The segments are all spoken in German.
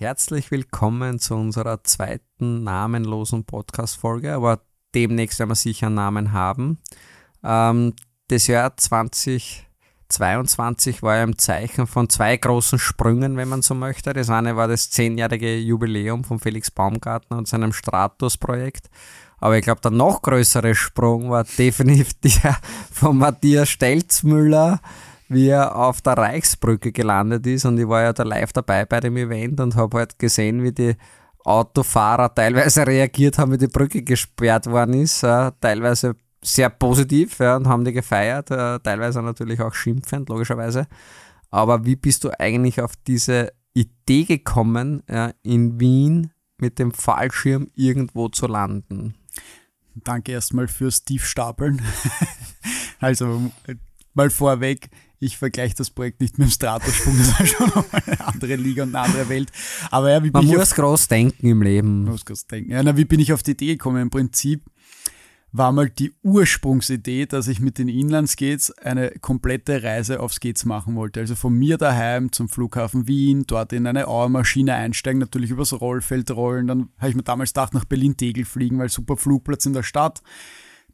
Herzlich willkommen zu unserer zweiten namenlosen Podcast-Folge, aber demnächst werden wir sicher einen Namen haben. Ähm, das Jahr 2022 war ja im Zeichen von zwei großen Sprüngen, wenn man so möchte. Das eine war das zehnjährige Jubiläum von Felix Baumgartner und seinem Stratus-Projekt. Aber ich glaube, der noch größere Sprung war definitiv der von Matthias Stelzmüller wie er auf der Reichsbrücke gelandet ist und ich war ja da live dabei bei dem Event und habe halt gesehen, wie die Autofahrer teilweise reagiert haben, wie die Brücke gesperrt worden ist, äh, teilweise sehr positiv ja, und haben die gefeiert, äh, teilweise natürlich auch schimpfend, logischerweise. Aber wie bist du eigentlich auf diese Idee gekommen, ja, in Wien mit dem Fallschirm irgendwo zu landen? Danke erstmal fürs Tiefstapeln. also mal vorweg, ich vergleiche das Projekt nicht mit dem Stratossprung, das war schon eine andere Liga und eine andere Welt. Aber ja, wie bin Man ich muss auf, groß denken im Leben. Muss groß denken. Ja, na, wie bin ich auf die Idee gekommen? Im Prinzip war mal die Ursprungsidee, dass ich mit den Inlandsgates eine komplette Reise auf Skates machen wollte. Also von mir daheim zum Flughafen Wien, dort in eine Auermaschine einsteigen, natürlich übers Rollfeld rollen. Dann habe ich mir damals gedacht, nach Berlin-Tegel fliegen, weil super Flugplatz in der Stadt.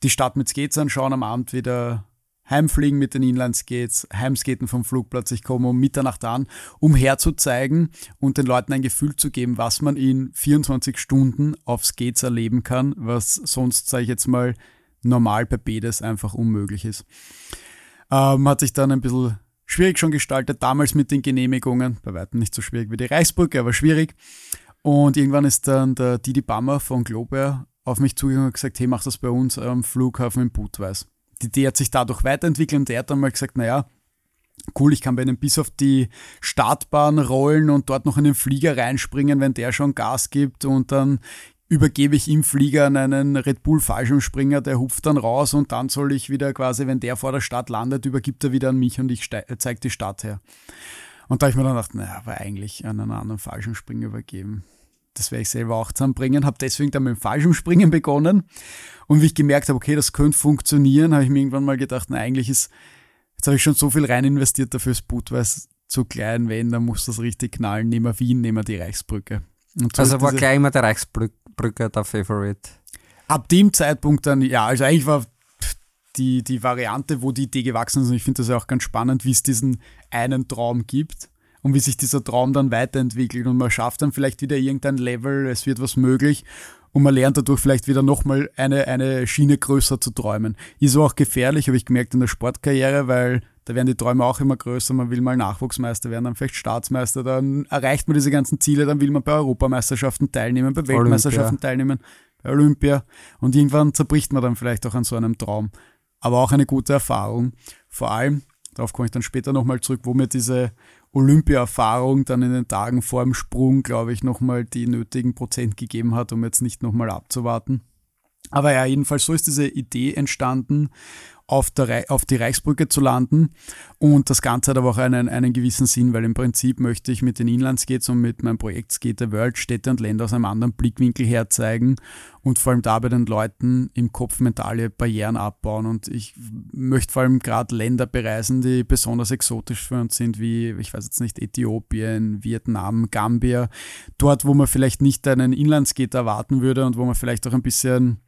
Die Stadt mit Skates anschauen, am Abend wieder Heimfliegen mit den Inlandsgates, Heimskaten vom Flugplatz. Ich komme um Mitternacht an, um herzuzeigen und den Leuten ein Gefühl zu geben, was man in 24 Stunden auf Skates erleben kann, was sonst, sage ich jetzt mal, normal bei BDS einfach unmöglich ist. Ähm, hat sich dann ein bisschen schwierig schon gestaltet, damals mit den Genehmigungen, bei weitem nicht so schwierig wie die Reichsbrücke, aber schwierig. Und irgendwann ist dann der Didi Bammer von Globair auf mich zugegangen und gesagt, hey, mach das bei uns am Flughafen in Budweis die Idee hat sich dadurch weiterentwickelt und er hat dann mal gesagt, naja, cool, ich kann bei einem bis auf die Startbahn rollen und dort noch in den Flieger reinspringen, wenn der schon Gas gibt und dann übergebe ich im Flieger an einen Red Bull Fallschirmspringer, der hupft dann raus und dann soll ich wieder quasi, wenn der vor der Stadt landet, übergibt er wieder an mich und ich zeige die Stadt her. Und da habe ich mir dann gedacht, naja, aber eigentlich an einen anderen Fallschirmspringer übergeben das werde ich selber auch zusammenbringen, habe deswegen dann mit dem Fallschirmspringen begonnen. Und wie ich gemerkt habe, okay, das könnte funktionieren, habe ich mir irgendwann mal gedacht, na eigentlich ist, jetzt habe ich schon so viel rein investiert dafür, das Boot, es zu klein, wenn, dann muss das richtig knallen, nehmen wir Wien, nehmen wir die Reichsbrücke. So also war gleich immer der Reichsbrücke der Favorite? Ab dem Zeitpunkt dann, ja, also eigentlich war die, die Variante, wo die Idee gewachsen ist, und ich finde das ja auch ganz spannend, wie es diesen einen Traum gibt und wie sich dieser Traum dann weiterentwickelt und man schafft dann vielleicht wieder irgendein Level, es wird was möglich und man lernt dadurch vielleicht wieder nochmal eine, eine Schiene größer zu träumen. Ist auch gefährlich, habe ich gemerkt in der Sportkarriere, weil da werden die Träume auch immer größer, man will mal Nachwuchsmeister werden, dann vielleicht Staatsmeister, dann erreicht man diese ganzen Ziele, dann will man bei Europameisterschaften teilnehmen, bei Weltmeisterschaften Olympia. teilnehmen, bei Olympia und irgendwann zerbricht man dann vielleicht auch an so einem Traum. Aber auch eine gute Erfahrung. Vor allem, darauf komme ich dann später nochmal zurück, wo mir diese Olympia-Erfahrung dann in den Tagen vor dem Sprung, glaube ich, nochmal die nötigen Prozent gegeben hat, um jetzt nicht nochmal abzuwarten. Aber ja, jedenfalls so ist diese Idee entstanden auf, der, auf die Reichsbrücke zu landen. Und das Ganze hat aber auch einen, einen gewissen Sinn, weil im Prinzip möchte ich mit den Inlandsgates und mit meinem Projekt Skate the World Städte und Länder aus einem anderen Blickwinkel herzeigen und vor allem da bei den Leuten im Kopf mentale Barrieren abbauen. Und ich möchte vor allem gerade Länder bereisen, die besonders exotisch für uns sind, wie, ich weiß jetzt nicht, Äthiopien, Vietnam, Gambia. Dort, wo man vielleicht nicht einen Inlandsgate erwarten würde und wo man vielleicht auch ein bisschen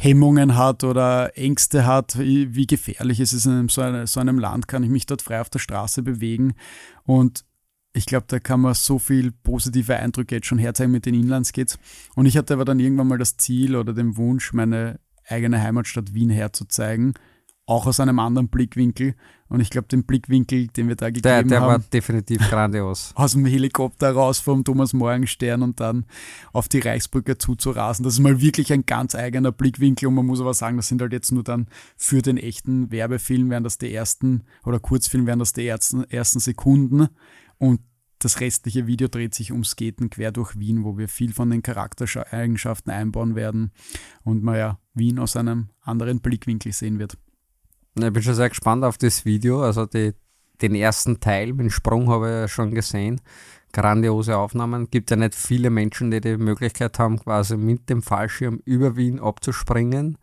Hemmungen hat oder Ängste hat, wie, gefährlich es ist in einem, so, einem, so einem Land, kann ich mich dort frei auf der Straße bewegen. Und ich glaube, da kann man so viel positive Eindrücke jetzt schon herzeigen mit den Inlandsgates. Und ich hatte aber dann irgendwann mal das Ziel oder den Wunsch, meine eigene Heimatstadt Wien herzuzeigen auch aus einem anderen Blickwinkel. Und ich glaube, den Blickwinkel, den wir da gegeben der, der haben. Der war definitiv grandios. aus dem Helikopter raus vom Thomas Morgenstern und dann auf die Reichsbrücke zuzurasen. Das ist mal wirklich ein ganz eigener Blickwinkel. Und man muss aber sagen, das sind halt jetzt nur dann für den echten Werbefilm, wären das die ersten, oder Kurzfilm wären das die ersten, ersten Sekunden. Und das restliche Video dreht sich ums Skaten quer durch Wien, wo wir viel von den Charaktereigenschaften einbauen werden und man ja Wien aus einem anderen Blickwinkel sehen wird. Ich bin schon sehr gespannt auf das Video. Also die, den ersten Teil dem Sprung habe ich ja schon gesehen. Grandiose Aufnahmen. Gibt ja nicht viele Menschen, die die Möglichkeit haben, quasi mit dem Fallschirm über Wien abzuspringen.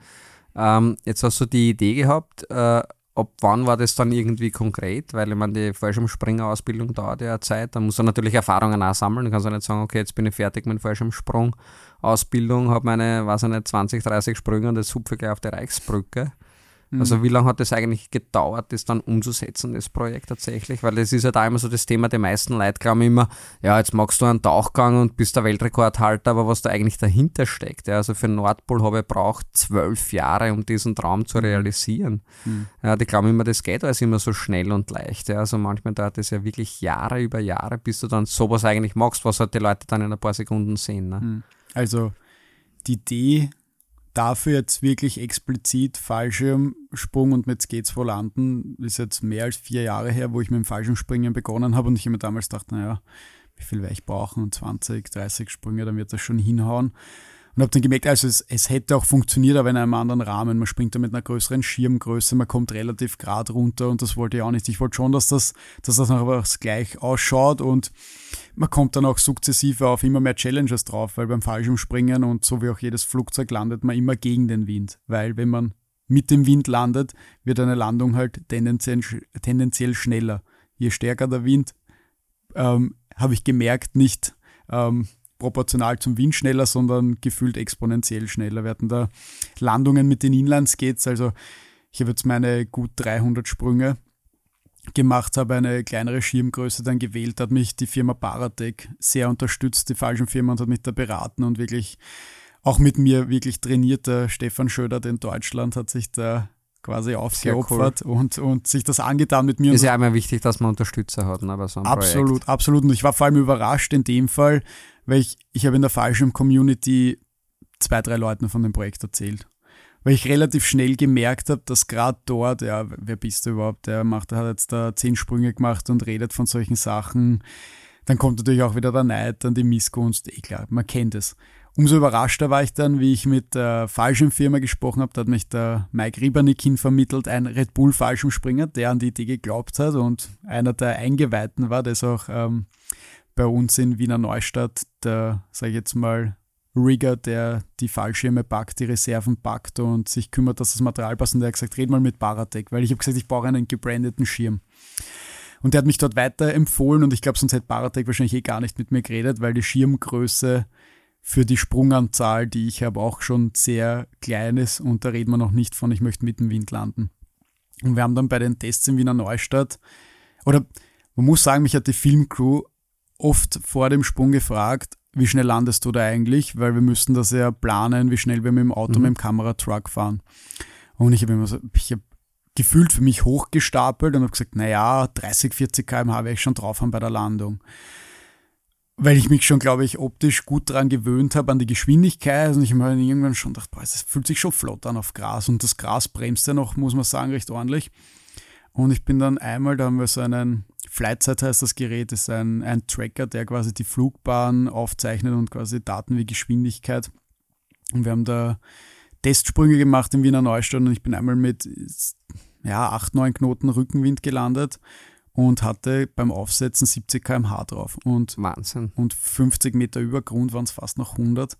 Ähm, jetzt hast du die Idee gehabt, äh, ab wann war das dann irgendwie konkret? Weil ich meine, die Fallschirmspringer-Ausbildung dauert ja Zeit. Da muss er natürlich Erfahrungen auch sammeln. Du kannst ja nicht sagen, okay, jetzt bin ich fertig mit Fallschirmsprung-Ausbildung, habe meine, weiß ich nicht, 20, 30 Sprünge und jetzt hupfe ich gleich auf die Reichsbrücke. Mhm. Also wie lange hat das eigentlich gedauert, das dann umzusetzen, das Projekt tatsächlich? Weil das ist ja da immer so das Thema, die meisten Leute glauben immer, ja, jetzt machst du einen Tauchgang und bist der Weltrekordhalter, aber was da eigentlich dahinter steckt. Ja, also für Nordpol habe ich braucht zwölf Jahre, um diesen Traum zu mhm. realisieren. Mhm. Ja, die glauben immer, das geht alles immer so schnell und leicht. Ja, also manchmal dauert es ja wirklich Jahre über Jahre, bis du dann sowas eigentlich machst, was halt die Leute dann in ein paar Sekunden sehen. Ne? Mhm. Also die Idee dafür jetzt wirklich explizit Fallschirmsprung und mit Skates vor Landen ist jetzt mehr als vier Jahre her, wo ich mit dem Fallschirmspringen begonnen habe und ich mir damals dachte, naja, wie viel werde ich brauchen? Und 20, 30 Sprünge, dann wird das schon hinhauen. Und habe dann gemerkt, also es, es, hätte auch funktioniert, aber in einem anderen Rahmen. Man springt da mit einer größeren Schirmgröße, man kommt relativ gerade runter und das wollte ich auch nicht. Ich wollte schon, dass das, dass das noch gleich ausschaut und man kommt dann auch sukzessive auf immer mehr Challenges drauf, weil beim Fallschirmspringen und so wie auch jedes Flugzeug landet man immer gegen den Wind. Weil wenn man mit dem Wind landet, wird eine Landung halt tendenziell, tendenziell schneller. Je stärker der Wind, ähm, habe ich gemerkt, nicht ähm, proportional zum Wind schneller, sondern gefühlt exponentiell schneller. Wir hatten da Landungen mit den Inlandsgates, also ich habe jetzt meine gut 300 Sprünge gemacht, habe eine kleinere Schirmgröße dann gewählt, hat mich die Firma Paratec sehr unterstützt, die falschen Firma und hat mich da beraten und wirklich auch mit mir wirklich trainierter Stefan Schöder in Deutschland hat sich da quasi aufgeopfert cool. und, und sich das angetan mit mir. Ist ja immer wichtig, dass man Unterstützer hat, ne, bei so einem Absolut, Projekt. absolut. Und ich war vor allem überrascht in dem Fall, weil ich, ich habe in der Fallschirm-Community zwei, drei Leuten von dem Projekt erzählt. Weil ich relativ schnell gemerkt habe, dass gerade dort, ja, wer bist du überhaupt? Der macht, der hat jetzt da zehn Sprünge gemacht und redet von solchen Sachen. Dann kommt natürlich auch wieder der Neid, dann die Missgunst. Eh klar, man kennt es. Umso überraschter war ich dann, wie ich mit der Fallschirmfirma gesprochen habe. Da hat mich der Mike Riebernick hinvermittelt, ein Red Bull Fallschirmspringer, der an die Idee geglaubt hat und einer der Eingeweihten war, der ist auch ähm, bei uns in Wiener Neustadt der, sage ich jetzt mal, Rigger, der die Fallschirme packt, die Reserven packt und sich kümmert, dass das Material passt. Und der hat gesagt, red mal mit Paratec, weil ich habe gesagt, ich brauche einen gebrandeten Schirm. Und der hat mich dort weiter empfohlen und ich glaube, sonst hätte Paratec wahrscheinlich eh gar nicht mit mir geredet, weil die Schirmgröße für die Sprunganzahl, die ich habe, auch schon sehr klein ist und da reden wir noch nicht von, ich möchte mit dem Wind landen. Und wir haben dann bei den Tests in Wiener Neustadt, oder man muss sagen, mich hat die Filmcrew oft vor dem Sprung gefragt, wie schnell landest du da eigentlich, weil wir müssten das ja planen, wie schnell wir mit dem Auto, mhm. mit dem Kameratruck fahren. Und ich habe immer so, ich habe gefühlt für mich hochgestapelt und habe gesagt, naja, 30, 40 km/h werde ich schon drauf haben bei der Landung weil ich mich schon, glaube ich, optisch gut daran gewöhnt habe, an die Geschwindigkeit. Und ich habe mir irgendwann schon gedacht, boah, es fühlt sich schon flott an auf Gras. Und das Gras bremst ja noch, muss man sagen, recht ordentlich. Und ich bin dann einmal, da haben wir so einen, Flightsight heißt das Gerät, ist ein, ein Tracker, der quasi die Flugbahn aufzeichnet und quasi Daten wie Geschwindigkeit. Und wir haben da Testsprünge gemacht in Wiener Neustadt und ich bin einmal mit ja, 8, 9 Knoten Rückenwind gelandet und hatte beim Aufsetzen 70 km/h drauf. Und, Wahnsinn. Und 50 Meter über Grund waren es fast noch 100.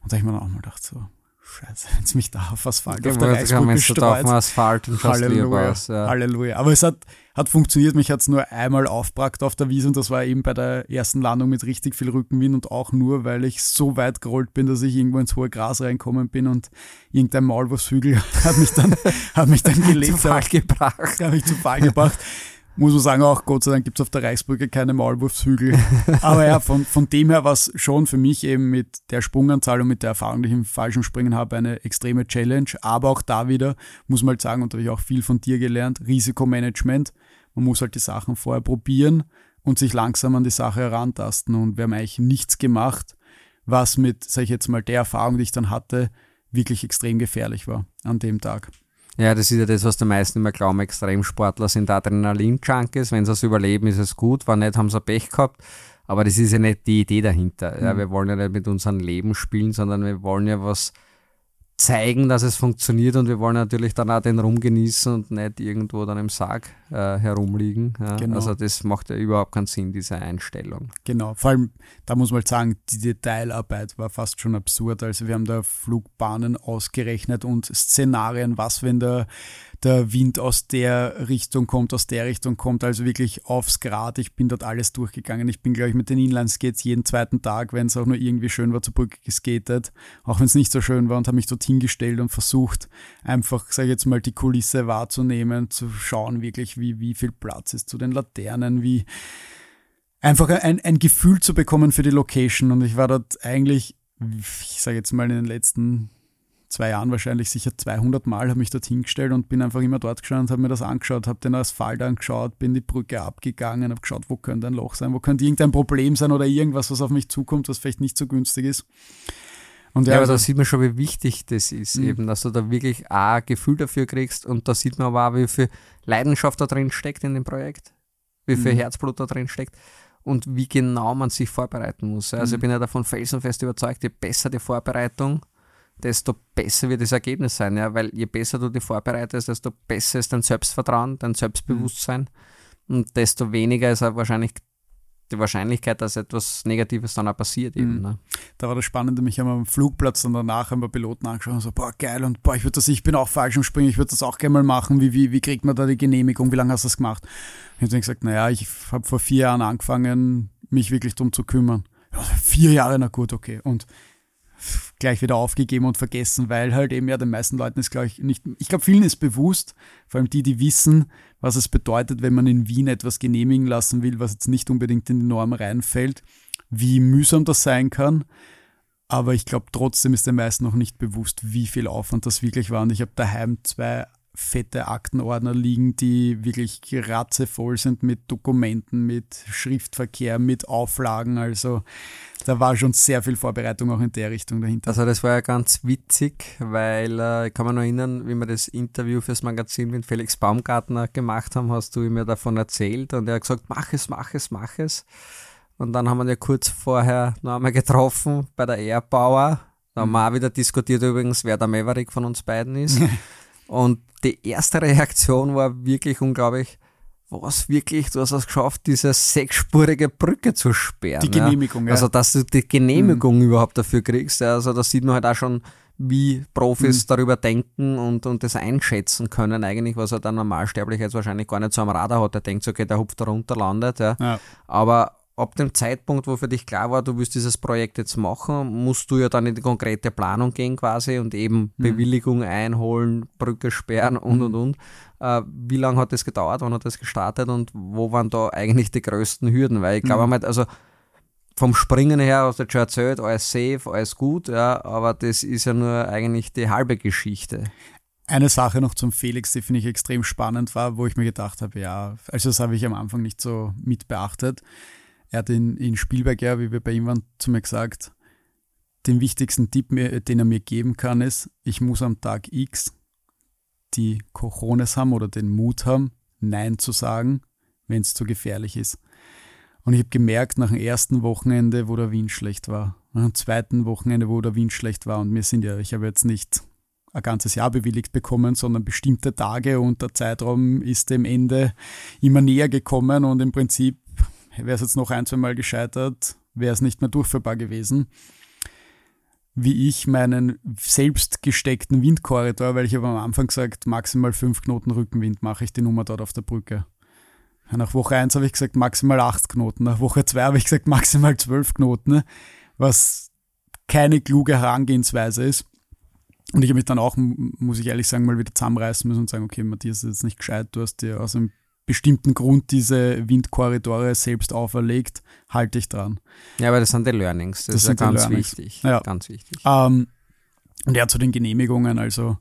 Und da habe ich mir dann auch mal gedacht, so, Scheiße, jetzt mich da auf Asphalt auf der Reisbrücke streut. Auf Asphalt und Halleluja, aus, ja. Halleluja. Aber es hat, hat funktioniert. Mich hat es nur einmal aufgebracht auf der Wiese und das war eben bei der ersten Landung mit richtig viel Rückenwind und auch nur, weil ich so weit gerollt bin, dass ich irgendwo ins hohe Gras reinkommen bin und irgendein Maulwurfshügel hat mich dann, hat mich dann gelegt. zu Fall gebracht. Hat mich zu Fall gebracht muss man sagen, auch Gott sei Dank gibt es auf der Reichsbrücke keine Maulwurfshügel. Aber ja, von, von dem her war es schon für mich eben mit der Sprunganzahl und mit der Erfahrung, die ich im falschen Springen habe, eine extreme Challenge. Aber auch da wieder, muss man halt sagen, und da habe ich auch viel von dir gelernt, Risikomanagement. Man muss halt die Sachen vorher probieren und sich langsam an die Sache herantasten. Und wir haben eigentlich nichts gemacht, was mit, sage ich jetzt mal, der Erfahrung, die ich dann hatte, wirklich extrem gefährlich war an dem Tag. Ja, das ist ja das, was die meisten immer glauben. Extremsportler sind Adrenalin-Junkies. Wenn sie es überleben, ist es gut. Wenn nicht, haben sie Pech gehabt. Aber das ist ja nicht die Idee dahinter. Mhm. Ja, wir wollen ja nicht mit unserem Leben spielen, sondern wir wollen ja was zeigen, dass es funktioniert und wir wollen natürlich dann auch den Rum genießen und nicht irgendwo dann im Sarg äh, herumliegen. Ja. Genau. Also das macht ja überhaupt keinen Sinn, diese Einstellung. Genau, vor allem, da muss man halt sagen, die Detailarbeit war fast schon absurd. Also wir haben da Flugbahnen ausgerechnet und Szenarien, was wenn der, der Wind aus der Richtung kommt, aus der Richtung kommt, also wirklich aufs Grad. Ich bin dort alles durchgegangen. Ich bin, glaube ich, mit den Inline-Skates jeden zweiten Tag, wenn es auch nur irgendwie schön war, zur Brücke geskatet, auch wenn es nicht so schön war und habe mich dort hingestellt und versucht, einfach, sage ich jetzt mal, die Kulisse wahrzunehmen, zu schauen wirklich, wie, wie viel Platz ist zu den Laternen, wie einfach ein, ein Gefühl zu bekommen für die Location. Und ich war dort eigentlich, ich sage jetzt mal, in den letzten zwei Jahren wahrscheinlich sicher 200 Mal, habe mich dort hingestellt und bin einfach immer dort gestanden und habe mir das angeschaut, habe den Asphalt angeschaut, bin die Brücke abgegangen, habe geschaut, wo könnte ein Loch sein, wo könnte irgendein Problem sein oder irgendwas, was auf mich zukommt, was vielleicht nicht so günstig ist. Und ja, ja aber also, da sieht man schon, wie wichtig das ist, mh. eben, dass du da wirklich ein Gefühl dafür kriegst und da sieht man aber auch, wie viel Leidenschaft da drin steckt in dem Projekt, wie viel mh. Herzblut da drin steckt und wie genau man sich vorbereiten muss. Also ich bin ja davon felsenfest überzeugt, je besser die Vorbereitung, desto besser wird das Ergebnis sein, ja, weil je besser du dich vorbereitest, desto besser ist dein Selbstvertrauen, dein Selbstbewusstsein mhm. und desto weniger ist auch wahrscheinlich die Wahrscheinlichkeit, dass etwas Negatives dann auch passiert eben. Mhm. Ne? Da war das Spannende, mich haben am Flugplatz und danach haben wir Piloten angeschaut und so, boah, geil und boah, ich würde das, ich bin auch falsch im Springen, ich würde das auch gerne mal machen, wie, wie, wie kriegt man da die Genehmigung, wie lange hast du das gemacht? Ich habe dann gesagt, naja, ich habe vor vier Jahren angefangen, mich wirklich darum zu kümmern. Ja, vier Jahre, na gut, okay. Und gleich wieder aufgegeben und vergessen, weil halt eben ja den meisten Leuten ist, glaube ich, nicht, ich glaube, vielen ist bewusst, vor allem die, die wissen, was es bedeutet, wenn man in Wien etwas genehmigen lassen will, was jetzt nicht unbedingt in die Norm reinfällt, wie mühsam das sein kann. Aber ich glaube, trotzdem ist den meisten noch nicht bewusst, wie viel Aufwand das wirklich war. Und ich habe daheim zwei fette Aktenordner liegen, die wirklich ratzevoll sind mit Dokumenten, mit Schriftverkehr, mit Auflagen. Also da war schon sehr viel Vorbereitung auch in der Richtung dahinter. Also das war ja ganz witzig, weil äh, ich kann mich noch erinnern, wie wir das Interview fürs Magazin mit Felix Baumgartner gemacht haben, hast du mir davon erzählt und er hat gesagt, mach es, mach es, mach es. Und dann haben wir ja kurz vorher noch einmal getroffen bei der Airbauer. Da haben wir auch wieder diskutiert übrigens, wer der Maverick von uns beiden ist. Und die erste Reaktion war wirklich unglaublich. Was wirklich, du hast es geschafft, diese sechsspurige Brücke zu sperren. Die Genehmigung, ja. ja. Also, dass du die Genehmigung mhm. überhaupt dafür kriegst. Also, da sieht man halt auch schon, wie Profis mhm. darüber denken und, und das einschätzen können, eigentlich, was er dann Normalsterblich jetzt wahrscheinlich gar nicht so am Radar hat. Er denkt so, okay, der hupft da runter, landet. Ja. ja. Aber ab dem Zeitpunkt, wo für dich klar war, du willst dieses Projekt jetzt machen, musst du ja dann in die konkrete Planung gehen quasi und eben mhm. Bewilligung einholen, Brücke sperren und und mhm. und. Äh, wie lange hat das gedauert? Wann hat das gestartet und wo waren da eigentlich die größten Hürden? Weil ich glaube mhm. also vom Springen her hast du schon erzählt, alles safe, alles gut, ja, aber das ist ja nur eigentlich die halbe Geschichte. Eine Sache noch zum Felix, die finde ich extrem spannend war, wo ich mir gedacht habe, ja, also das habe ich am Anfang nicht so mit beachtet. Er hat in, in Spielberg, ja, wie wir bei ihm waren, zu mir gesagt, den wichtigsten Tipp, den er mir geben kann, ist, ich muss am Tag X die Cojones haben oder den Mut haben, Nein zu sagen, wenn es zu gefährlich ist. Und ich habe gemerkt, nach dem ersten Wochenende, wo der Wind schlecht war, nach dem zweiten Wochenende, wo der Wind schlecht war, und wir sind ja, ich habe jetzt nicht ein ganzes Jahr bewilligt bekommen, sondern bestimmte Tage und der Zeitraum ist dem Ende immer näher gekommen und im Prinzip wäre es jetzt noch ein, zwei Mal gescheitert, wäre es nicht mehr durchführbar gewesen. Wie ich meinen selbst gesteckten Windkorridor, weil ich habe am Anfang gesagt, maximal fünf Knoten Rückenwind mache ich die Nummer dort auf der Brücke. Nach Woche 1 habe ich gesagt, maximal acht Knoten. Nach Woche 2 habe ich gesagt, maximal zwölf Knoten, was keine kluge Herangehensweise ist. Und ich habe mich dann auch, muss ich ehrlich sagen, mal wieder zusammenreißen müssen und sagen, okay, Matthias, das ist jetzt nicht gescheit, du hast dir aus einem bestimmten Grund diese Windkorridore selbst auferlegt, halte ich dran. Ja, aber das sind die Learnings. Das, das ist ja ganz wichtig. Ja. Ganz wichtig. Ähm, und ja, zu den Genehmigungen, also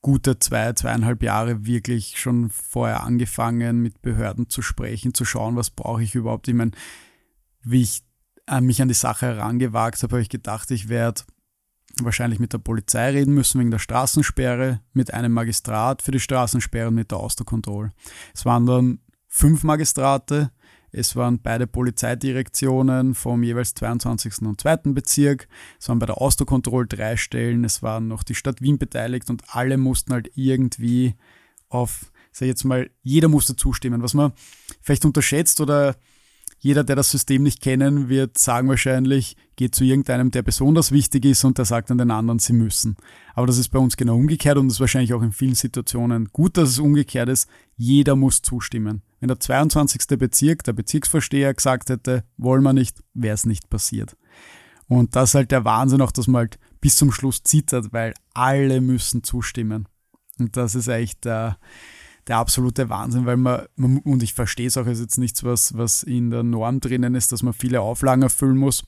gute zwei, zweieinhalb Jahre wirklich schon vorher angefangen, mit Behörden zu sprechen, zu schauen, was brauche ich überhaupt. Ich meine, wie ich äh, mich an die Sache herangewagt habe, habe ich gedacht, ich werde wahrscheinlich mit der Polizei reden müssen wegen der Straßensperre, mit einem Magistrat für die Straßensperre und mit der Austerkontrolle. Es waren dann fünf Magistrate, es waren beide Polizeidirektionen vom jeweils 22. und 2. Bezirk, es waren bei der Austerkontrolle drei Stellen, es waren noch die Stadt Wien beteiligt und alle mussten halt irgendwie auf, sag ich jetzt mal, jeder musste zustimmen. Was man vielleicht unterschätzt oder jeder, der das System nicht kennen, wird sagen wahrscheinlich, geht zu irgendeinem, der besonders wichtig ist und der sagt dann den anderen, sie müssen. Aber das ist bei uns genau umgekehrt und ist wahrscheinlich auch in vielen Situationen gut, dass es umgekehrt ist. Jeder muss zustimmen. Wenn der 22. Bezirk, der Bezirksvorsteher gesagt hätte, wollen wir nicht, wäre es nicht passiert. Und das ist halt der Wahnsinn auch, dass man halt bis zum Schluss zittert, weil alle müssen zustimmen. Und das ist eigentlich der, der absolute Wahnsinn, weil man, man und ich verstehe es auch, ist jetzt nichts, was, was in der Norm drinnen ist, dass man viele Auflagen erfüllen muss.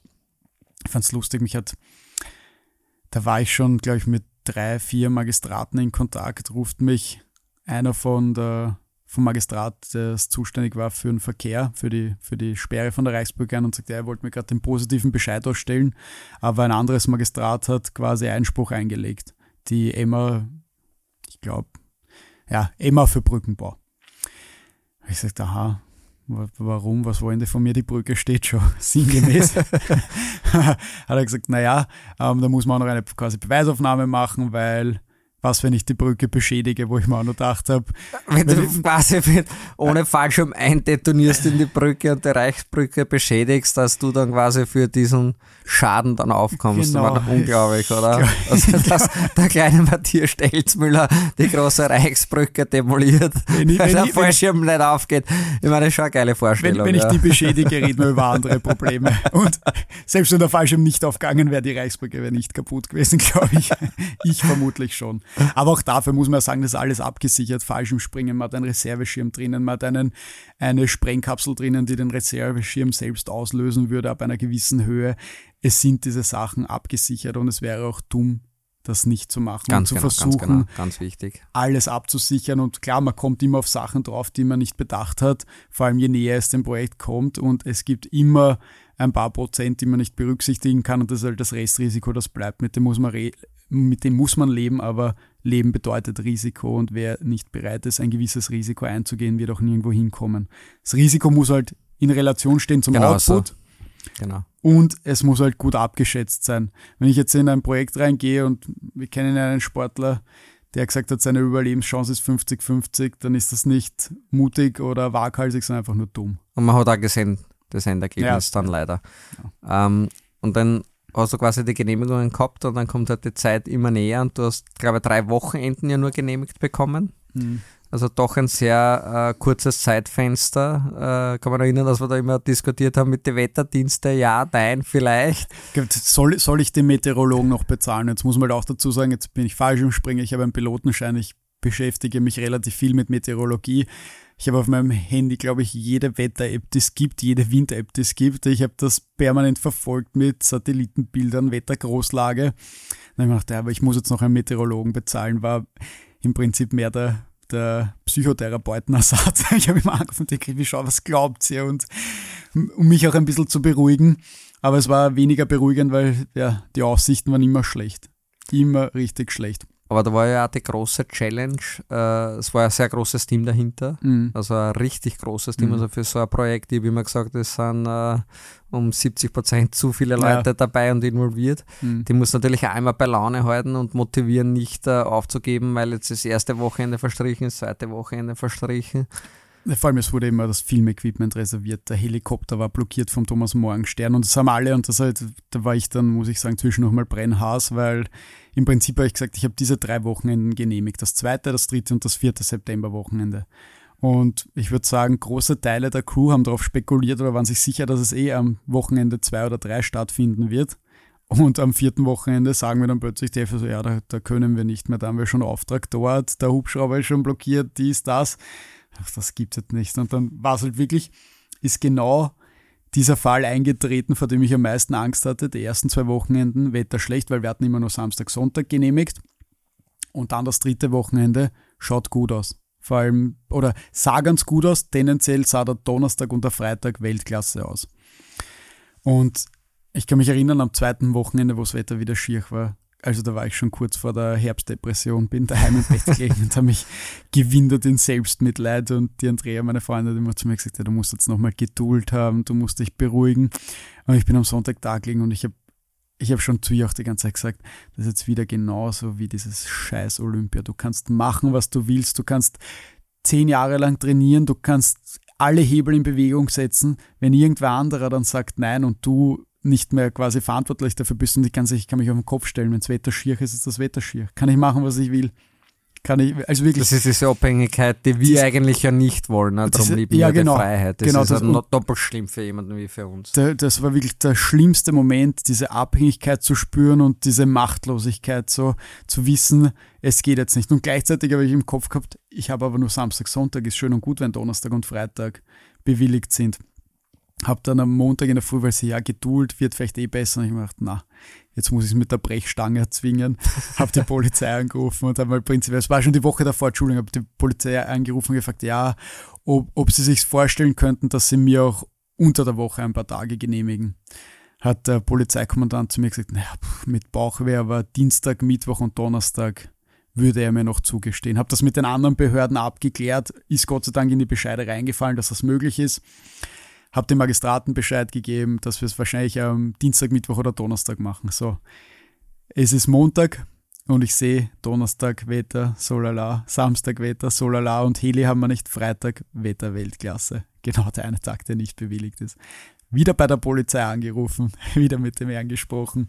Ich fand es lustig, mich hat, da war ich schon, glaube ich, mit drei, vier Magistraten in Kontakt, ruft mich einer von der, vom Magistrat, der zuständig war für den Verkehr, für die, für die Sperre von der Reichsbrücke an und sagt, er wollte mir gerade den positiven Bescheid ausstellen, aber ein anderes Magistrat hat quasi Einspruch eingelegt. Die Emma, ich glaube, ja, immer für Brückenbau. Ich sagte, aha, warum, was wollen die von mir? Die Brücke steht schon sinngemäß. Hat er gesagt, naja, ähm, da muss man auch noch eine quasi Beweisaufnahme machen, weil was, wenn ich die Brücke beschädige, wo ich mir auch noch gedacht habe. Wenn, wenn du quasi mit, ohne Fallschirm eindetonierst in die Brücke und die Reichsbrücke beschädigst, dass du dann quasi für diesen Schaden dann aufkommst. Genau. Das war unglaublich, oder? Also, dass der kleine Matthias Stelzmüller die große Reichsbrücke demoliert, wenn ich, weil der ich, Fallschirm nicht aufgeht. Ich meine, das ist schon eine geile Vorstellung. Wenn, wenn ja. ich die beschädige, reden wir über andere Probleme. Und selbst wenn der Fallschirm nicht aufgegangen wäre, die Reichsbrücke wäre nicht kaputt gewesen, glaube ich. Ich vermutlich schon. Aber auch dafür muss man sagen, das ist alles abgesichert. Fallschirmspringen, man hat einen Reserveschirm drinnen, man hat einen, eine Sprengkapsel drinnen, die den Reserveschirm selbst auslösen würde ab einer gewissen Höhe. Es sind diese Sachen abgesichert und es wäre auch dumm, das nicht zu machen ganz und zu genau, versuchen, ganz, genau, ganz wichtig. alles abzusichern. Und klar, man kommt immer auf Sachen drauf, die man nicht bedacht hat, vor allem je näher es dem Projekt kommt. Und es gibt immer ein paar Prozent, die man nicht berücksichtigen kann. Und das ist halt das Restrisiko, das bleibt. Mit dem muss man mit dem muss man leben, aber Leben bedeutet Risiko und wer nicht bereit ist, ein gewisses Risiko einzugehen, wird auch nirgendwo hinkommen. Das Risiko muss halt in Relation stehen zum genau Output. So. Genau. Und es muss halt gut abgeschätzt sein. Wenn ich jetzt in ein Projekt reingehe und wir kennen einen Sportler, der gesagt hat, seine Überlebenschance ist 50-50, dann ist das nicht mutig oder waghalsig, sondern einfach nur dumm. Und man hat auch gesehen, das Endergebnis ja. dann leider. Ja. Ähm, und dann hast du quasi die Genehmigungen gehabt und dann kommt halt die Zeit immer näher und du hast, glaube ich, drei Wochenenden ja nur genehmigt bekommen. Mhm. Also doch ein sehr äh, kurzes Zeitfenster. Äh, kann man erinnern, dass wir da immer diskutiert haben mit den Wetterdiensten, ja, nein, vielleicht. Soll, soll ich den Meteorologen noch bezahlen? Jetzt muss man halt auch dazu sagen, jetzt bin ich falsch im Springen, ich habe einen Pilotenschein, ich beschäftige mich relativ viel mit Meteorologie. Ich habe auf meinem Handy, glaube ich, jede Wetter-App, die es gibt, jede Wind-App, die es gibt. Ich habe das permanent verfolgt mit Satellitenbildern, Wettergroßlage. Dann habe ich gedacht, ja, aber ich muss jetzt noch einen Meteorologen bezahlen, war im Prinzip mehr der, der Psychotherapeutenersatz. Ich habe immer angefangen wie schau, was glaubt ihr? Und um mich auch ein bisschen zu beruhigen. Aber es war weniger beruhigend, weil ja, die Aussichten waren immer schlecht. Immer richtig schlecht. Aber da war ja auch die große Challenge. Äh, es war ein sehr großes Team dahinter. Mhm. Also ein richtig großes Team. Mhm. Also für so ein Projekt, ich habe immer gesagt, es sind äh, um 70 Prozent zu viele Leute ja. dabei und involviert. Mhm. Die muss natürlich auch einmal bei Laune halten und motivieren, nicht äh, aufzugeben, weil jetzt das erste Wochenende verstrichen ist, das zweite Wochenende verstrichen. Vor allem, es wurde immer das Filmequipment reserviert. Der Helikopter war blockiert vom Thomas Morgenstern und das haben alle und das halt, da war ich dann, muss ich sagen, zwischen nochmal Brennhaas, weil im Prinzip habe ich gesagt, ich habe diese drei Wochenenden genehmigt. Das zweite, das dritte und das vierte September-Wochenende. Und ich würde sagen, große Teile der Crew haben darauf spekuliert oder waren sich sicher, dass es eh am Wochenende zwei oder drei stattfinden wird. Und am vierten Wochenende sagen wir dann plötzlich die so, ja, da, da, können wir nicht mehr, da haben wir schon Auftrag dort, der Hubschrauber ist schon blockiert, dies, das ach, das gibt es jetzt nicht. Und dann war es halt wirklich, ist genau dieser Fall eingetreten, vor dem ich am meisten Angst hatte. Die ersten zwei Wochenenden Wetter schlecht, weil wir hatten immer nur Samstag, Sonntag genehmigt. Und dann das dritte Wochenende schaut gut aus. Vor allem, oder sah ganz gut aus, tendenziell sah der Donnerstag und der Freitag Weltklasse aus. Und ich kann mich erinnern, am zweiten Wochenende, wo das Wetter wieder schier war, also da war ich schon kurz vor der Herbstdepression, bin daheim im Bett gelegen und habe mich gewindert in Selbstmitleid und die Andrea, meine Freundin, hat immer zu mir gesagt, ja, du musst jetzt nochmal Geduld haben, du musst dich beruhigen. Und ich bin am Sonntag da gelegen und ich habe ich habe schon zu ihr auch die ganze Zeit gesagt, das ist jetzt wieder genauso wie dieses scheiß Olympia. Du kannst machen, was du willst, du kannst zehn Jahre lang trainieren, du kannst alle Hebel in Bewegung setzen, wenn irgendwer anderer dann sagt nein und du nicht mehr quasi verantwortlich dafür bist und ich kann, ich kann mich auf den Kopf stellen, wenn das Wetter schier ist, ist das Wetter schier. Kann ich machen, was ich will. Kann ich, also wirklich. Das ist diese Abhängigkeit, die wir eigentlich ja nicht wollen. Ne? Darum lieben ja, wir genau, die Freiheit. Das genau, ist das, ja noch doppelt schlimm für jemanden wie für uns. Der, das war wirklich der schlimmste Moment, diese Abhängigkeit zu spüren und diese Machtlosigkeit, so zu wissen, es geht jetzt nicht. Und gleichzeitig habe ich im Kopf gehabt, ich habe aber nur Samstag, Sonntag, ist schön und gut, wenn Donnerstag und Freitag bewilligt sind. Hab dann am Montag in der Früh, weil sie ja Geduld wird vielleicht eh besser. Und ich mir gedacht, na, jetzt muss ich es mit der Brechstange erzwingen. hab die Polizei angerufen und habe mal prinzipiell, es war schon die Woche davor, Entschuldigung, habe die Polizei angerufen und gefragt, ja, ob, ob sie sich vorstellen könnten, dass sie mir auch unter der Woche ein paar Tage genehmigen. Hat der Polizeikommandant zu mir gesagt, naja, mit Bauchweh, aber Dienstag, Mittwoch und Donnerstag würde er mir noch zugestehen. Habe das mit den anderen Behörden abgeklärt, ist Gott sei Dank in die Bescheide reingefallen, dass das möglich ist habe dem Magistraten Bescheid gegeben, dass wir es wahrscheinlich am Dienstag, Mittwoch oder Donnerstag machen. So, es ist Montag und ich sehe Donnerstag Wetter, solala, Samstag Wetter, solala und Heli haben wir nicht, Freitag Wetter Weltklasse. Genau der eine Tag, der nicht bewilligt ist. Wieder bei der Polizei angerufen, wieder mit dem Herrn gesprochen.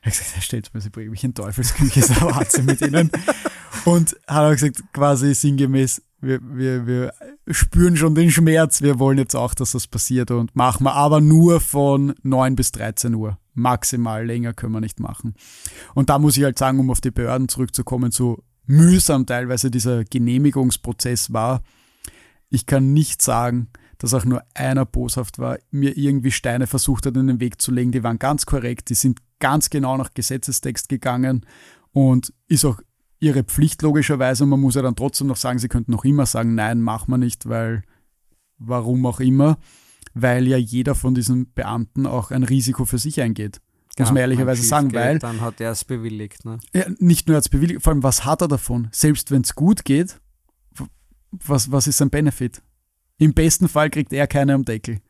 Er hat gesagt, er stellt mir, sie bringen mich in Teufelsküche, ist Wahnsinn mit ihnen. Und hat er gesagt, quasi sinngemäß, wir, wir, wir spüren schon den Schmerz, wir wollen jetzt auch, dass das passiert und machen wir aber nur von 9 bis 13 Uhr. Maximal länger können wir nicht machen. Und da muss ich halt sagen, um auf die Behörden zurückzukommen, so mühsam teilweise dieser Genehmigungsprozess war. Ich kann nicht sagen, dass auch nur einer boshaft war, mir irgendwie Steine versucht hat, in den Weg zu legen. Die waren ganz korrekt, die sind ganz genau nach Gesetzestext gegangen und ist auch ihre Pflicht logischerweise. Und man muss ja dann trotzdem noch sagen, sie könnten noch immer sagen, nein, machen wir nicht, weil warum auch immer, weil ja jeder von diesen Beamten auch ein Risiko für sich eingeht. Muss man ehrlicherweise sagen, geht, weil. Dann hat er es bewilligt. Ne? Ja, nicht nur als bewilligt, vor allem, was hat er davon? Selbst wenn es gut geht, was, was ist sein Benefit? Im besten Fall kriegt er keine am Deckel.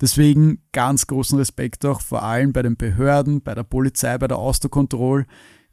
Deswegen ganz großen Respekt auch vor allem bei den Behörden, bei der Polizei, bei der Austerkontrolle,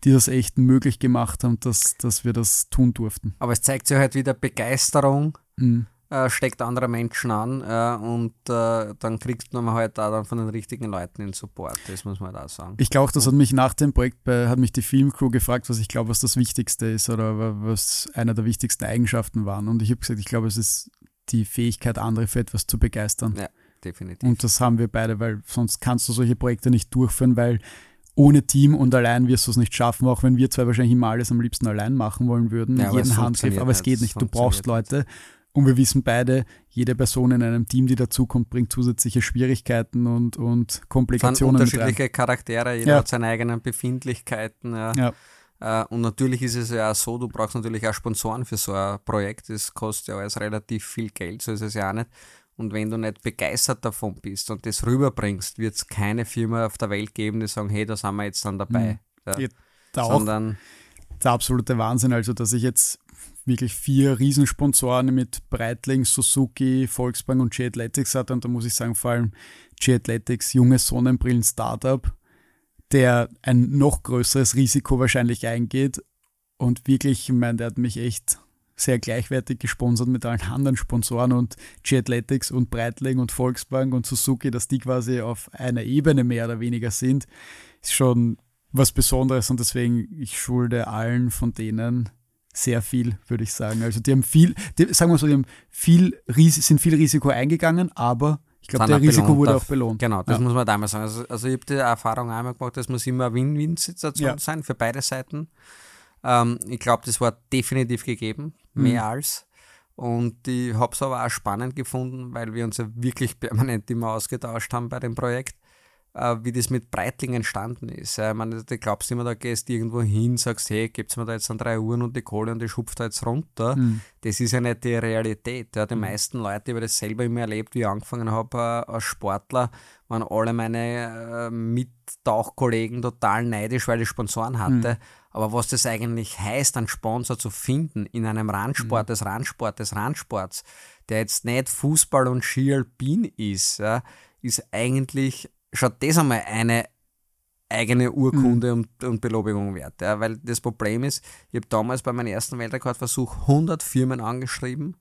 die das echt möglich gemacht haben, dass, dass wir das tun durften. Aber es zeigt sich halt wieder Begeisterung, Mhm. äh, steckt andere Menschen an äh, und äh, dann kriegt man halt auch dann von den richtigen Leuten den Support, das muss man halt auch sagen. Ich glaube, das hat mich nach dem Projekt, bei, hat mich die Filmcrew gefragt, was ich glaube, was das Wichtigste ist oder was einer der wichtigsten Eigenschaften waren. Und ich habe gesagt, ich glaube, es ist die Fähigkeit, andere für etwas zu begeistern. Ja, definitiv. Und das haben wir beide, weil sonst kannst du solche Projekte nicht durchführen, weil ohne Team und allein wirst du es nicht schaffen, auch wenn wir zwei wahrscheinlich immer alles am liebsten allein machen wollen würden, Ja, es jeden Handgriff, aber es geht es nicht. Du brauchst Leute. Und wir wissen beide, jede Person in einem Team, die dazukommt, bringt zusätzliche Schwierigkeiten und, und Es Komplikationen mit rein. unterschiedliche Charaktere, jeder Ja. hat seine eigenen Befindlichkeiten. Ja. Ja. Äh, Und natürlich ist es ja auch so, du brauchst natürlich auch Sponsoren für so ein Projekt. Das kostet ja alles relativ viel Geld, so ist es ja auch nicht. Und wenn du nicht begeistert davon bist und das rüberbringst, wird es keine Firma auf der Welt geben, die sagen, hey, da sind wir jetzt dann dabei. Ja. Ja, Da Sondern der absolute Wahnsinn. Also, dass ich jetzt wirklich vier Riesensponsoren mit Breitling, Suzuki, Volksbank und G-Athletics hatte. Und da muss ich sagen, vor allem G-Athletics, junges Sonnenbrillen-Startup, der ein noch größeres Risiko wahrscheinlich eingeht. Und wirklich, ich meine, der hat mich echt sehr gleichwertig gesponsert mit allen anderen Sponsoren und G-Athletics und Breitling und Volksbank und Suzuki, dass die quasi auf einer Ebene mehr oder weniger sind, ist schon was Besonderes und deswegen, ich schulde allen von denen sehr viel, würde ich sagen. Also die haben viel, die, sagen wir so, die haben viel, sind viel Risiko eingegangen, aber ich glaube, der Risiko belohnt wurde auch belohnt. Genau, das Ja. muss man damals sagen. Also, also ich habe die Erfahrung einmal gemacht, das muss immer eine Win-Win-Situation Ja. sein für beide Seiten. Ähm, ich glaube, das war definitiv gegeben, mehr Mhm. als. Und ich habe es aber auch spannend gefunden, weil wir uns ja wirklich permanent immer ausgetauscht haben bei dem Projekt, äh, wie das mit Breitling entstanden ist. Ja, Ich meine, du glaubst immer, da gehst irgendwo hin, sagst, hey, gibt's mir da jetzt dann drei Uhren und die Kohle und die schupft da jetzt runter. Mhm. Das ist ja nicht die Realität. Ja. Die meisten Leute, ich habe das selber immer erlebt, wie ich angefangen habe äh, als Sportler, waren alle meine äh, Mittauchkollegen total neidisch, weil ich Sponsoren hatte. Aber was das eigentlich heißt, einen Sponsor zu finden in einem Randsport des Randsport des Randsports, der jetzt nicht Fußball und Ski Alpin ist, ja, ist eigentlich schon das einmal eine eigene Urkunde und, und Belobigung wert. Ja, weil das Problem ist, ich habe damals bei meinem ersten Weltrekordversuch 100 Firmen angeschrieben,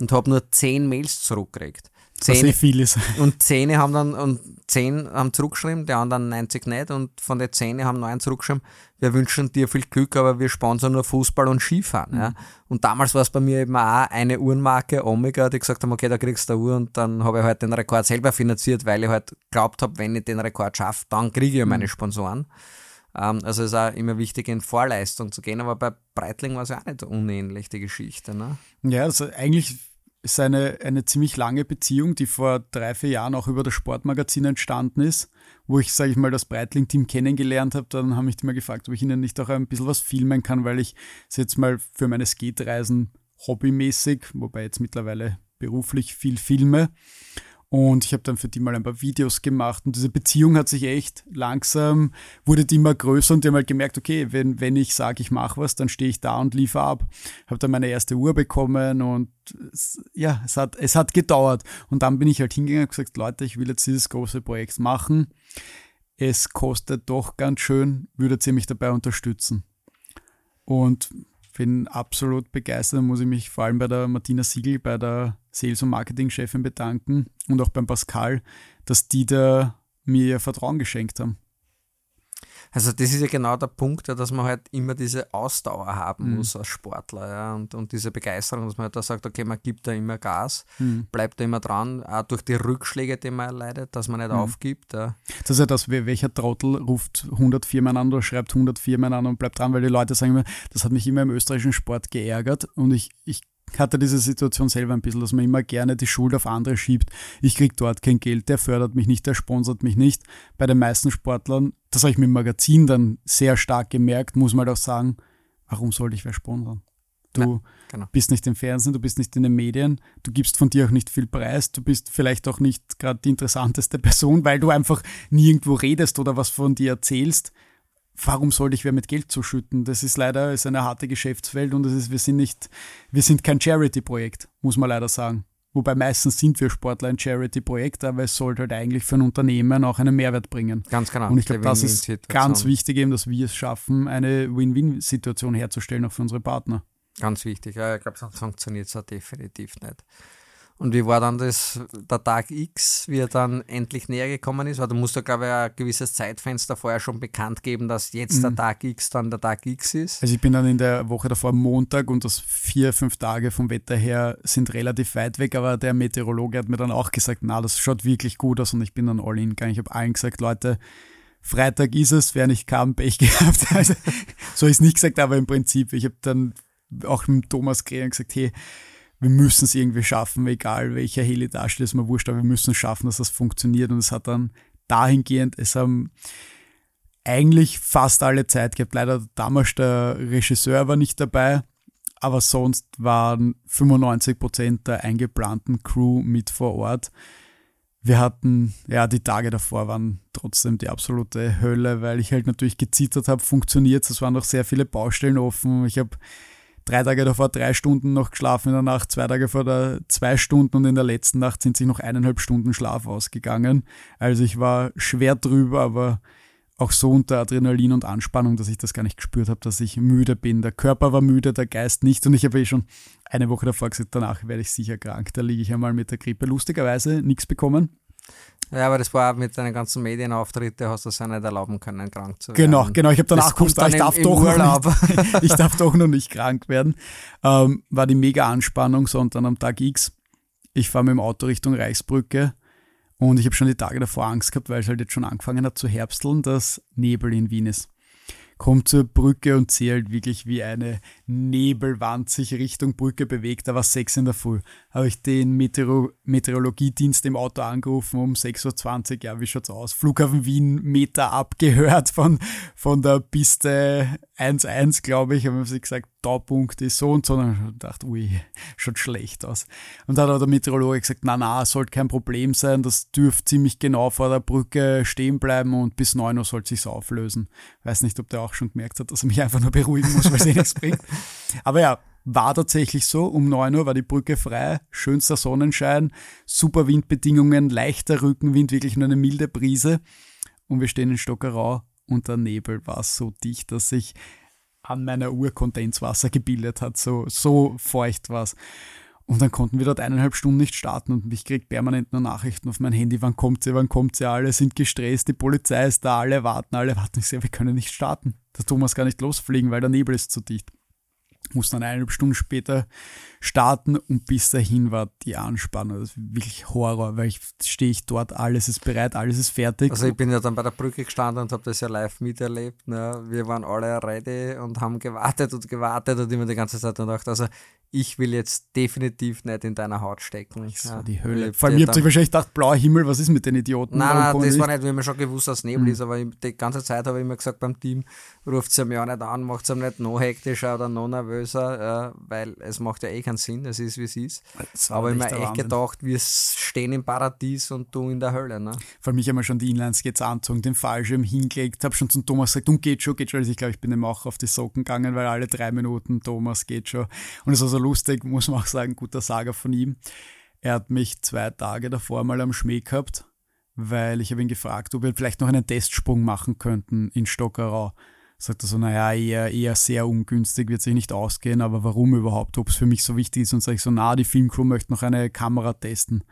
und habe nur 10 Mails zurückgekriegt. Zehn, was eh viel ist. Und 10 haben dann und 10 haben zurückgeschrieben, die anderen 90 nicht und von den 10 haben 9 zurückgeschrieben, wir wünschen dir viel Glück, aber wir sponsern nur Fußball und Skifahren. Mhm. Ja. Und damals war es bei mir eben auch eine Uhrenmarke, Omega, die gesagt haben, okay, da kriegst du eine Uhr und dann habe ich halt den Rekord selber finanziert, weil ich halt glaubt habe, wenn ich den Rekord schaffe, dann kriege ich mhm. meine Sponsoren. Ähm, also es ist auch immer wichtig, in Vorleistung zu gehen, aber bei Breitling war es ja auch nicht unähnlich, die Geschichte. Ne? Ja, also eigentlich ist eine, eine ziemlich lange Beziehung, die vor drei, vier Jahren auch über das Sportmagazin entstanden ist, wo ich, sage ich mal, das Breitling-Team kennengelernt habe. Dann haben mich die mal gefragt, ob ich ihnen nicht auch ein bisschen was filmen kann, weil ich es jetzt mal für meine Skatereisen hobbymäßig, wobei jetzt mittlerweile beruflich viel filme. Und ich habe dann für die mal ein paar Videos gemacht und diese Beziehung hat sich echt langsam, wurde die immer größer und die haben halt gemerkt, okay, wenn, wenn ich sage, ich mache was, dann stehe ich da und liefere ab. Habe dann meine erste Uhr bekommen und es, ja, es hat, es hat gedauert. Und dann bin ich halt hingegangen und gesagt, Leute, ich will jetzt dieses große Projekt machen. Es kostet doch ganz schön, würdet ihr mich dabei unterstützen? Und bin absolut begeistert, muss ich mich vor allem bei der Martina Siegel, bei der Sales- und Marketing-Chefin bedanken und auch beim Pascal, dass die da mir ihr Vertrauen geschenkt haben. Also das ist ja genau der Punkt, ja, dass man halt immer diese Ausdauer haben mhm. muss als Sportler ja, und, und diese Begeisterung, dass man halt da sagt, okay, man gibt da immer Gas, mhm. bleibt da immer dran, auch durch die Rückschläge, die man erleidet, dass man nicht mhm. aufgibt. Ja. Das ist ja das, welcher Trottel ruft 100 Firmen an oder schreibt 100 Firmen an und bleibt dran, weil die Leute sagen immer, das hat mich immer im österreichischen Sport geärgert und ich, ich hatte diese Situation selber ein bisschen, dass man immer gerne die Schuld auf andere schiebt. Ich krieg dort kein Geld, der fördert mich nicht, der sponsert mich nicht. Bei den meisten Sportlern, das habe ich mit dem Magazin dann sehr stark gemerkt, muss man halt auch sagen, warum sollte ich wer sponsern? Du ja, genau. bist nicht im Fernsehen, du bist nicht in den Medien, du gibst von dir auch nicht viel Preis, du bist vielleicht auch nicht gerade die interessanteste Person, weil du einfach nirgendwo redest oder was von dir erzählst warum sollte ich wer mit Geld zuschütten? Das ist leider ist eine harte Geschäftswelt und das ist, wir sind nicht, wir sind kein Charity-Projekt, muss man leider sagen. Wobei meistens sind wir Sportler ein Charity-Projekt, aber es sollte halt eigentlich für ein Unternehmen auch einen Mehrwert bringen. Ganz genau. Und ich glaube, das ist ganz wichtig eben, dass wir es schaffen, eine Win-Win-Situation herzustellen, auch für unsere Partner. Ganz wichtig, ja, ich glaube, sonst funktioniert es definitiv nicht. Und wie war dann das, der Tag X, wie er dann endlich näher gekommen ist? Weil du musst ja, glaube ich, ein gewisses Zeitfenster vorher schon bekannt geben, dass jetzt mhm. der Tag X dann der Tag X ist. Also ich bin dann in der Woche davor Montag und das vier, fünf Tage vom Wetter her sind relativ weit weg, aber der Meteorologe hat mir dann auch gesagt, na, das schaut wirklich gut aus und ich bin dann all in gegangen. Ich habe allen gesagt, Leute, Freitag ist es, wer nicht kam, Pech gehabt. Also, so ist nicht gesagt, aber im Prinzip, ich habe dann auch mit Thomas Krehan gesagt, hey, wir müssen es irgendwie schaffen, egal welcher Heli darstellt, ist mir wurscht, aber wir müssen es schaffen, dass das funktioniert. Und es hat dann dahingehend, es haben eigentlich fast alle Zeit gehabt. Leider damals der Regisseur war nicht dabei, aber sonst waren 95 Prozent der eingeplanten Crew mit vor Ort. Wir hatten, ja, die Tage davor waren trotzdem die absolute Hölle, weil ich halt natürlich gezittert habe, funktioniert. Es waren noch sehr viele Baustellen offen. Ich habe drei Tage davor drei Stunden noch geschlafen in der Nacht, zwei Tage vor der zwei Stunden und in der letzten Nacht sind sich noch eineinhalb Stunden Schlaf ausgegangen. Also ich war schwer drüber, aber auch so unter Adrenalin und Anspannung, dass ich das gar nicht gespürt habe, dass ich müde bin. Der Körper war müde, der Geist nicht. Und ich habe eh schon eine Woche davor gesagt, danach werde ich sicher krank. Da liege ich einmal mit der Grippe. Lustigerweise nichts bekommen. Ja, aber das war mit deinen ganzen Medienauftritten, hast du es ja nicht erlauben können, krank zu genau, werden. Genau, genau. Ich habe danach gewusst, ich, darf doch noch nicht, ich darf doch noch nicht krank werden. Ähm, war die mega Anspannung, sondern am Tag X, ich fahre mit dem Auto Richtung Reichsbrücke und ich habe schon die Tage davor Angst gehabt, weil es halt jetzt schon angefangen hat zu herbsteln, dass Nebel in Wien ist kommt zur Brücke und zählt wirklich wie eine Nebelwand sich Richtung Brücke bewegt. Da war sechs in der Früh. Habe ich den Meteoro Meteorologiedienst im Auto angerufen um 6.20 Uhr. Ja, wie schaut's aus? Flughafen Wien Meter abgehört von, von der Piste 1.1, glaube ich. Haben sie gesagt, Taupunkt ist so und so. Und ich gedacht, ui, schaut schlecht aus. Und dann hat der Meteorologe gesagt, na, na, sollte kein Problem sein. Das dürfte ziemlich genau vor der Brücke stehen bleiben und bis 9 Uhr soll sich's auflösen. Weiß nicht, ob der auch schon gemerkt hat, dass er mich einfach nur beruhigen muss, weil es eh nichts bringt. Aber ja, war tatsächlich so. Um 9 Uhr war die Brücke frei, schönster Sonnenschein, super Windbedingungen, leichter Rückenwind, wirklich nur eine milde Brise. Und wir stehen in Stockerau und der Nebel war so dicht, dass sich an meiner Uhr Kondenswasser gebildet hat. So, so feucht war es. Und dann konnten wir dort eineinhalb Stunden nicht starten und ich krieg permanent nur Nachrichten auf mein Handy, wann kommt sie, wann kommt sie, alle sind gestresst, die Polizei ist da, alle warten, alle warten. Ich sehe, wir können nicht starten. Der Thomas kann nicht losfliegen, weil der Nebel ist zu dicht muss dann eineinhalb Stunden später starten und bis dahin war die Anspannung das wirklich Horror, weil ich stehe ich dort, alles ist bereit, alles ist fertig. Also ich bin ja dann bei der Brücke gestanden und habe das ja live miterlebt. Ne? Wir waren alle ready und haben gewartet und gewartet und immer die ganze Zeit gedacht, also ich will jetzt definitiv nicht in deiner Haut stecken. Das war die Hölle. Vor allem, ihr habt euch wahrscheinlich gedacht, blauer Himmel, was ist mit den Idioten? Nein, nein, das war nicht, wie man schon gewusst, dass Nebel mhm. ist, aber die ganze Zeit habe ich immer gesagt beim Team, ruft sie mir auch nicht an, macht es nicht noch hektischer oder noch nervöser, weil es macht ja eh keinen Sinn, es ist, wie es ist. Aber ich mir echt gedacht, wir stehen im Paradies und du in der Hölle. Ne? Vor allem, ich habe mir schon die Inlineskates angezogen, den Fallschirm hingelegt, habe schon zum Thomas gesagt, und geht schon, geht schon. Also ich glaube, ich bin ihm auch auf die Socken gegangen, weil alle drei Minuten, Thomas geht schon. Und es war so lustig, muss man auch sagen, guter Sager von ihm. Er hat mich zwei Tage davor mal am Schmäh gehabt, weil ich habe ihn gefragt, ob wir vielleicht noch einen Testsprung machen könnten in Stockerau. Sagt er so, naja, eher, eher sehr ungünstig, wird sich nicht ausgehen, aber warum überhaupt, ob es für mich so wichtig ist. Und sage ich so, na, die Filmcrew möchte noch eine Kamera testen.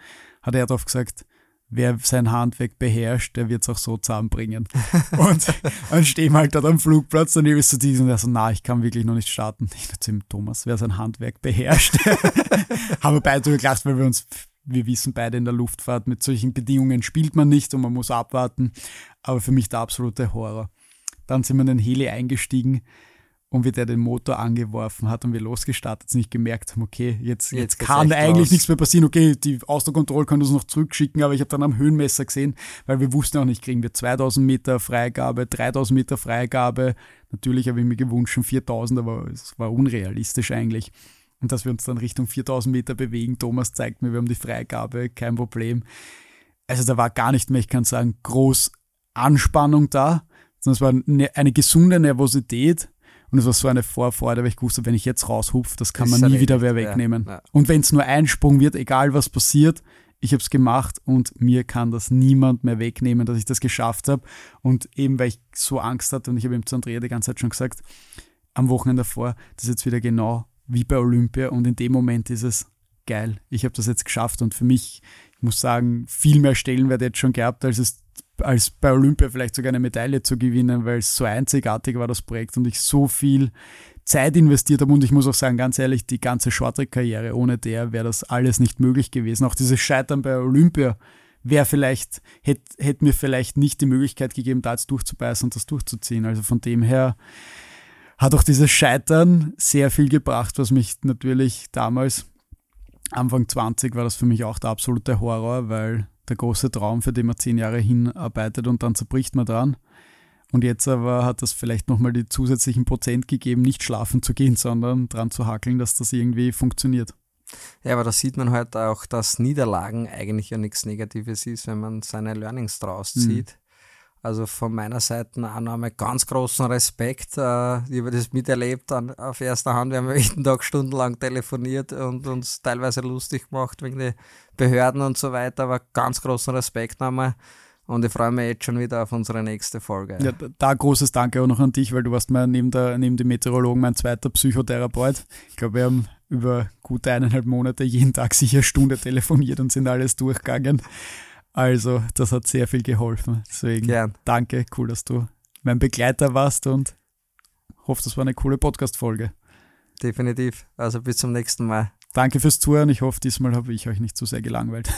Hat er darauf gesagt, wer sein Handwerk beherrscht, der wird es auch so zusammenbringen. und dann stehen wir halt dort am Flugplatz, dann ist so diesen, der so, na, ich kann wirklich noch nicht starten. Ich dachte ihm, Thomas, wer sein Handwerk beherrscht. Haben wir beide gelacht, weil wir uns, wir wissen beide in der Luftfahrt, mit solchen Bedingungen spielt man nicht und man muss abwarten. Aber für mich der absolute Horror. Dann sind wir in den Heli eingestiegen und wie der den Motor angeworfen hat und wir losgestartet sind, nicht gemerkt haben, okay, jetzt, jetzt, jetzt kann eigentlich raus. nichts mehr passieren. Okay, die Ausdruckkontrolle kann uns noch zurückschicken, aber ich habe dann am Höhenmesser gesehen, weil wir wussten auch nicht, kriegen wir 2000 Meter Freigabe, 3000 Meter Freigabe. Natürlich habe ich mir gewünscht 4000, aber es war unrealistisch eigentlich. Und dass wir uns dann Richtung 4000 Meter bewegen, Thomas zeigt mir, wir haben die Freigabe, kein Problem. Also da war gar nicht mehr, ich kann sagen, groß Anspannung da, sondern es war eine, eine gesunde Nervosität, und es war so eine Vorfreude, weil ich wusste, wenn ich jetzt raushupfe, das kann man nie wieder wer wegnehmen. Ja, ja. Und wenn es nur ein Sprung wird, egal was passiert, ich habe es gemacht und mir kann das niemand mehr wegnehmen, dass ich das geschafft habe. Und eben, weil ich so Angst hatte und ich habe ihm zu Andrea die ganze Zeit schon gesagt, am Wochenende davor, das ist jetzt wieder genau wie bei Olympia und in dem Moment ist es geil. Ich habe das jetzt geschafft und für mich, ich muss sagen, viel mehr Stellenwert jetzt schon gehabt, als es als bei Olympia vielleicht sogar eine Medaille zu gewinnen, weil es so einzigartig war, das Projekt, und ich so viel Zeit investiert habe. Und ich muss auch sagen, ganz ehrlich, die ganze Shorttrack-Karriere, ohne der wäre das alles nicht möglich gewesen. Auch dieses Scheitern bei Olympia wäre vielleicht, hätte hätt mir vielleicht nicht die Möglichkeit gegeben, da jetzt durchzubeißen und das durchzuziehen. Also von dem her hat auch dieses Scheitern sehr viel gebracht, was mich natürlich damals, Anfang 20, war das für mich auch der absolute Horror, weil der große Traum, für den man zehn Jahre hinarbeitet und dann zerbricht man dran. Und jetzt aber hat das vielleicht nochmal die zusätzlichen Prozent gegeben, nicht schlafen zu gehen, sondern dran zu hackeln, dass das irgendwie funktioniert. Ja, aber da sieht man halt auch, dass Niederlagen eigentlich ja nichts Negatives ist, wenn man seine Learnings draus mhm. zieht. Mhm. Also von meiner Seite auch nochmal ganz großen Respekt. Äh, ich habe das miterlebt auf erster Hand. Wir haben jeden Tag stundenlang telefoniert und uns teilweise lustig gemacht wegen den Behörden und so weiter. Aber ganz großen Respekt nochmal. Und ich freue mich jetzt schon wieder auf unsere nächste Folge. Ja, da großes Danke auch noch an dich, weil du warst mal neben, der, neben dem Meteorologen mein zweiter Psychotherapeut. Ich glaube, wir haben über gute eineinhalb Monate jeden Tag sicher Stunde telefoniert und sind alles durchgegangen. Also, das hat sehr viel geholfen. Deswegen Gern. danke, cool, dass du mein Begleiter warst und hoffe, das war eine coole Podcast-Folge. Definitiv. Also bis zum nächsten Mal. Danke fürs Zuhören. Ich hoffe, diesmal habe ich euch nicht zu sehr gelangweilt.